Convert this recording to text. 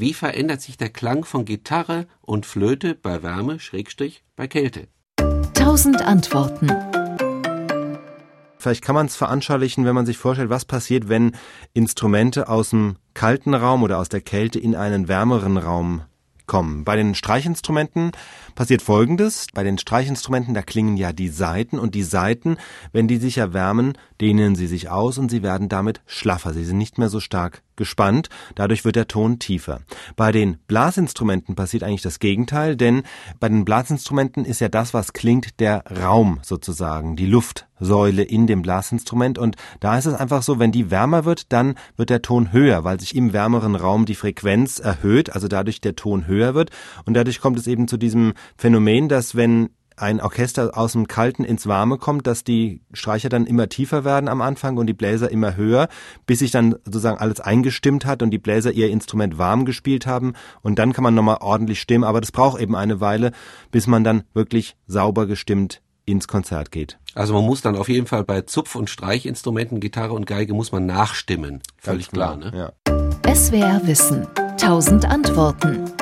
wie verändert sich der Klang von Gitarre und Flöte bei Wärme, Schrägstrich, bei Kälte? Tausend Antworten. Vielleicht kann man es veranschaulichen, wenn man sich vorstellt, was passiert, wenn Instrumente aus dem kalten Raum oder aus der Kälte in einen wärmeren Raum kommen. Bei den Streichinstrumenten passiert Folgendes. Bei den Streichinstrumenten, da klingen ja die Saiten und die Saiten, wenn die sich erwärmen, dehnen sie sich aus und sie werden damit schlaffer. Sie sind nicht mehr so stark gespannt. Dadurch wird der Ton tiefer. Bei den Blasinstrumenten passiert eigentlich das Gegenteil, denn bei den Blasinstrumenten ist ja das, was klingt, der Raum sozusagen, die Luftsäule in dem Blasinstrument. Und da ist es einfach so, wenn die wärmer wird, dann wird der Ton höher, weil sich im wärmeren Raum die Frequenz erhöht, also dadurch der Ton höher wird. Und dadurch kommt es eben zu diesem Phänomen, dass wenn ein Orchester aus dem Kalten ins Warme kommt, dass die Streicher dann immer tiefer werden am Anfang und die Bläser immer höher, bis sich dann sozusagen alles eingestimmt hat und die Bläser ihr Instrument warm gespielt haben und dann kann man nochmal ordentlich stimmen, aber das braucht eben eine Weile, bis man dann wirklich sauber gestimmt ins Konzert geht. Also man muss dann auf jeden Fall bei Zupf- und Streichinstrumenten, Gitarre und Geige muss man nachstimmen. Völlig klar, genau, ne? Ja. SWR Wissen. Tausend Antworten.